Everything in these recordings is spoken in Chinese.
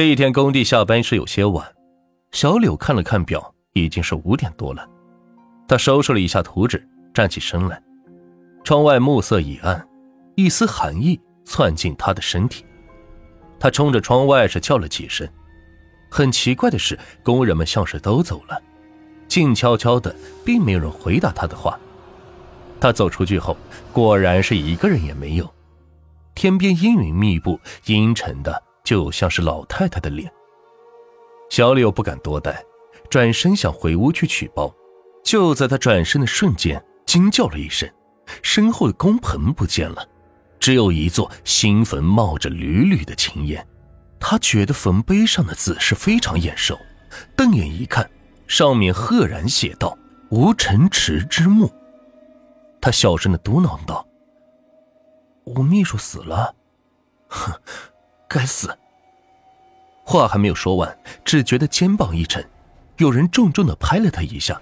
这一天工地下班是有些晚，小柳看了看表，已经是五点多了。他收拾了一下图纸，站起身来。窗外暮色已暗，一丝寒意窜进他的身体。他冲着窗外是叫了几声。很奇怪的是，工人们像是都走了，静悄悄的，并没有人回答他的话。他走出去后，果然是一个人也没有。天边阴云密布，阴沉的。就像是老太太的脸。小柳不敢多待，转身想回屋去取包。就在他转身的瞬间，惊叫了一声，身后的工棚不见了，只有一座新坟冒着缕缕的青烟。他觉得坟碑上的字是非常眼熟，瞪眼一看，上面赫然写道：“吴承池之墓。”他小声的嘟囔道：“吴秘书死了。”哼。该死！话还没有说完，只觉得肩膀一沉，有人重重的拍了他一下，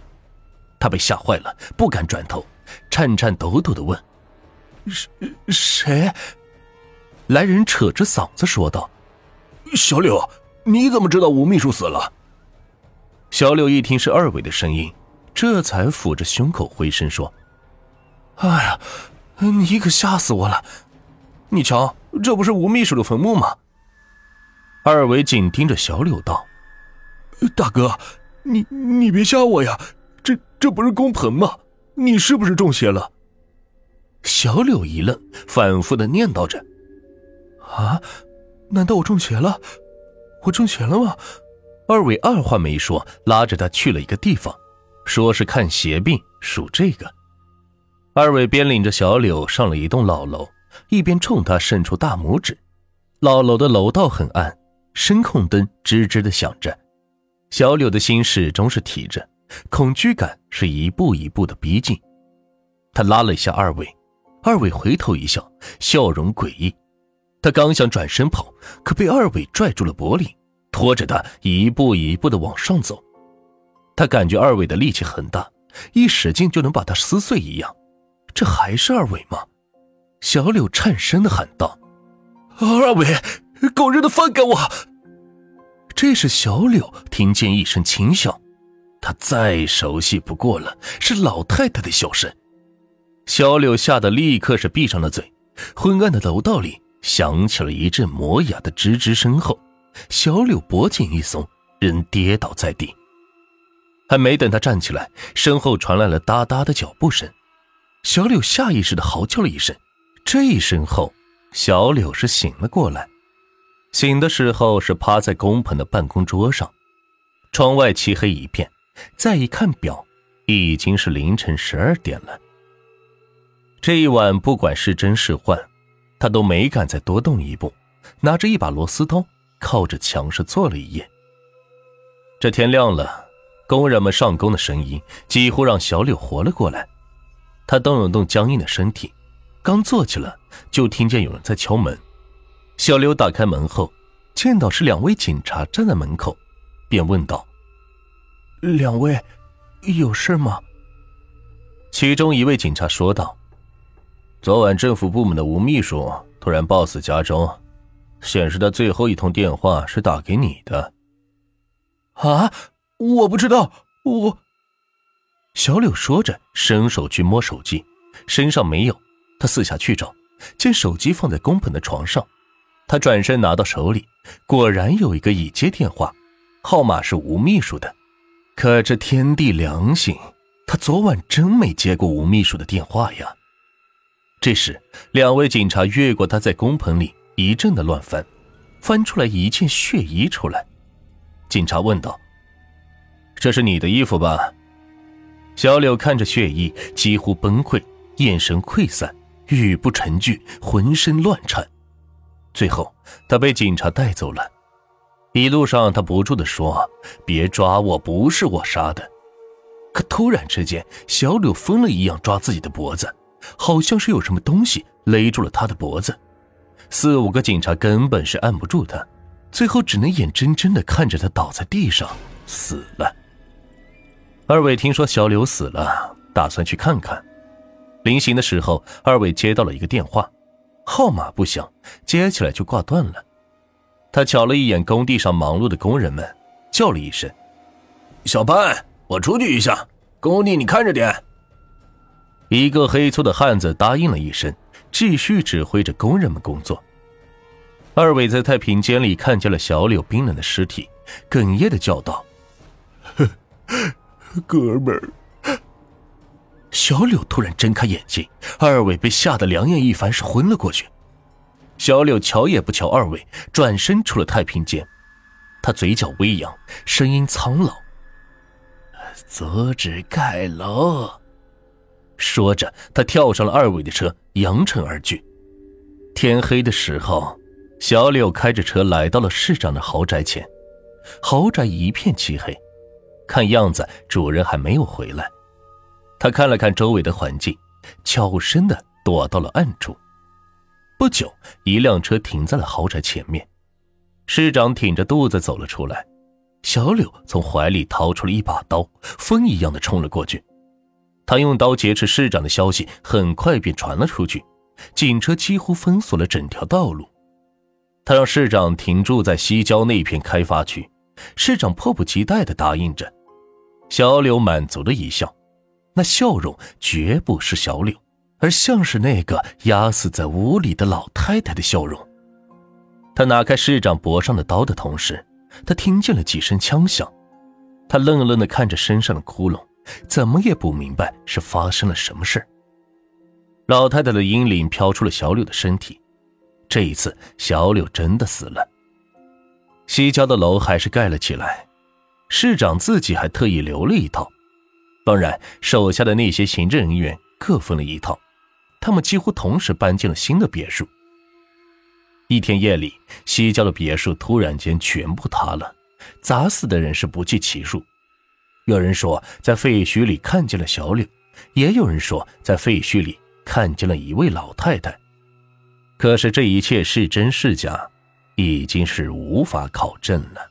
他被吓坏了，不敢转头，颤颤抖抖的问：“谁？？”来人扯着嗓子说道：“小柳，你怎么知道吴秘书死了？”小柳一听是二伟的声音，这才抚着胸口回声说：“哎呀，你可吓死我了！你瞧。”这不是吴秘书的坟墓吗？二伟紧盯着小柳道：“大哥，你你别吓我呀！这这不是工棚吗？你是不是中邪了？”小柳一愣，反复的念叨着：“啊，难道我中邪了？我中邪了吗？”二伟二话没说，拉着他去了一个地方，说是看邪病，属这个。二伟边领着小柳上了一栋老楼。一边冲他伸出大拇指，老楼的楼道很暗，声控灯吱吱的响着。小柳的心始终是提着，恐惧感是一步一步的逼近。他拉了一下二伟，二伟回头一笑，笑容诡异。他刚想转身跑，可被二伟拽住了脖领，拖着他一步一步的往上走。他感觉二伟的力气很大，一使劲就能把他撕碎一样。这还是二伟吗？小柳颤声的喊道：“二伟，狗日的放开我！”这时，小柳听见一声轻笑，他再熟悉不过了，是老太太的笑声。小柳吓得立刻是闭上了嘴。昏暗的楼道里响起了一阵磨牙的吱吱声后，小柳脖颈一松，人跌倒在地。还没等他站起来，身后传来了哒哒的脚步声。小柳下意识的嚎叫了一声。这一声后，小柳是醒了过来。醒的时候是趴在工棚的办公桌上，窗外漆黑一片。再一看表，已经是凌晨十二点了。这一晚不管是真是幻，他都没敢再多动一步，拿着一把螺丝刀，靠着墙是坐了一夜。这天亮了，工人们上工的声音几乎让小柳活了过来。他动了动僵硬的身体。刚坐起来，就听见有人在敲门。小刘打开门后，见到是两位警察站在门口，便问道：“两位，有事吗？”其中一位警察说道：“昨晚政府部门的吴秘书突然暴死家中，显示的最后一通电话是打给你的。”啊，我不知道，我。小柳说着，伸手去摸手机，身上没有。他四下去找，见手机放在工棚的床上，他转身拿到手里，果然有一个已接电话，号码是吴秘书的。可这天地良心，他昨晚真没接过吴秘书的电话呀。这时，两位警察越过他在工棚里一阵的乱翻，翻出来一件血衣出来。警察问道：“这是你的衣服吧？”小柳看着血衣，几乎崩溃，眼神溃散。语不成句，浑身乱颤，最后他被警察带走了。一路上，他不住的说：“别抓我，不是我杀的。”可突然之间，小柳疯了一样抓自己的脖子，好像是有什么东西勒住了他的脖子。四五个警察根本是按不住他，最后只能眼睁睁的看着他倒在地上死了。二伟听说小柳死了，打算去看看。临行的时候，二伟接到了一个电话，号码不响，接起来就挂断了。他瞧了一眼工地上忙碌的工人们，叫了一声：“小潘，我出去一下，工地你看着点。”一个黑粗的汉子答应了一声，继续指挥着工人们工作。二伟在太平间里看见了小柳冰冷的尸体，哽咽的叫道：“哥们儿！”小柳突然睁开眼睛，二伟被吓得两眼一翻，是昏了过去。小柳瞧也不瞧二伟，转身出了太平间。他嘴角微扬，声音苍老：“阻止盖楼。”说着，他跳上了二伟的车，扬尘而去。天黑的时候，小柳开着车来到了市长的豪宅前。豪宅一片漆黑，看样子主人还没有回来。他看了看周围的环境，悄声的躲到了暗处。不久，一辆车停在了豪宅前面。市长挺着肚子走了出来。小柳从怀里掏出了一把刀，风一样的冲了过去。他用刀劫持市长的消息很快便传了出去，警车几乎封锁了整条道路。他让市长停住在西郊那片开发区，市长迫不及待地答应着。小柳满足的一笑，那笑容绝不是小柳，而像是那个压死在屋里的老太太的笑容。他拿开市长脖上的刀的同时，他听见了几声枪响，他愣愣的看着身上的窟窿。怎么也不明白是发生了什么事老太太的阴灵飘出了小柳的身体，这一次小柳真的死了。西郊的楼还是盖了起来，市长自己还特意留了一套，当然手下的那些行政人员各分了一套，他们几乎同时搬进了新的别墅。一天夜里，西郊的别墅突然间全部塌了，砸死的人是不计其数。有人说在废墟里看见了小柳，也有人说在废墟里看见了一位老太太。可是这一切是真是假，已经是无法考证了。